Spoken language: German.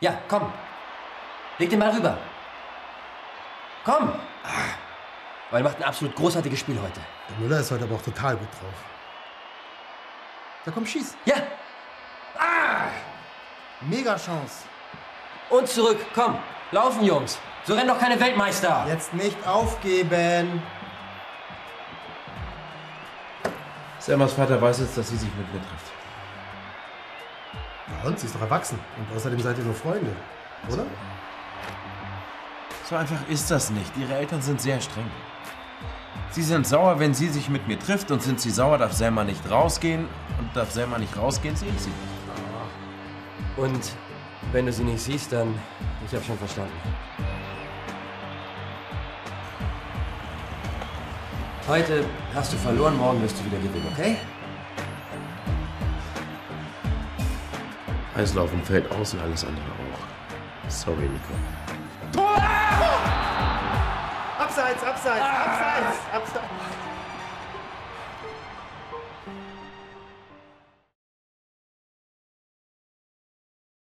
Ja, komm. Leg den Ball rüber. Komm. Ah. Weil macht ein absolut großartiges Spiel heute. Der Müller ist heute aber auch total gut drauf. Da komm, schieß. Ja. Mega Chance. Und zurück. Komm. Laufen, Jungs. So rennen doch keine Weltmeister. Jetzt nicht aufgeben. Selmas Vater weiß jetzt, dass sie sich mit mir trifft. Ja, und sie ist doch erwachsen. Und außerdem seid ihr nur Freunde. Oder? So einfach ist das nicht. Ihre Eltern sind sehr streng. Sie sind sauer, wenn sie sich mit mir trifft und sind sie sauer, darf Selma nicht rausgehen und darf Selma nicht rausgehen, sehe ich sie nicht. Und wenn du sie nicht siehst, dann... Ich hab schon verstanden. Heute hast du verloren, morgen wirst du wieder gewinnen, okay? Eislaufen fällt aus und alles andere auch. Sorry, Nico. Abseits, abseits, abseits, abseits.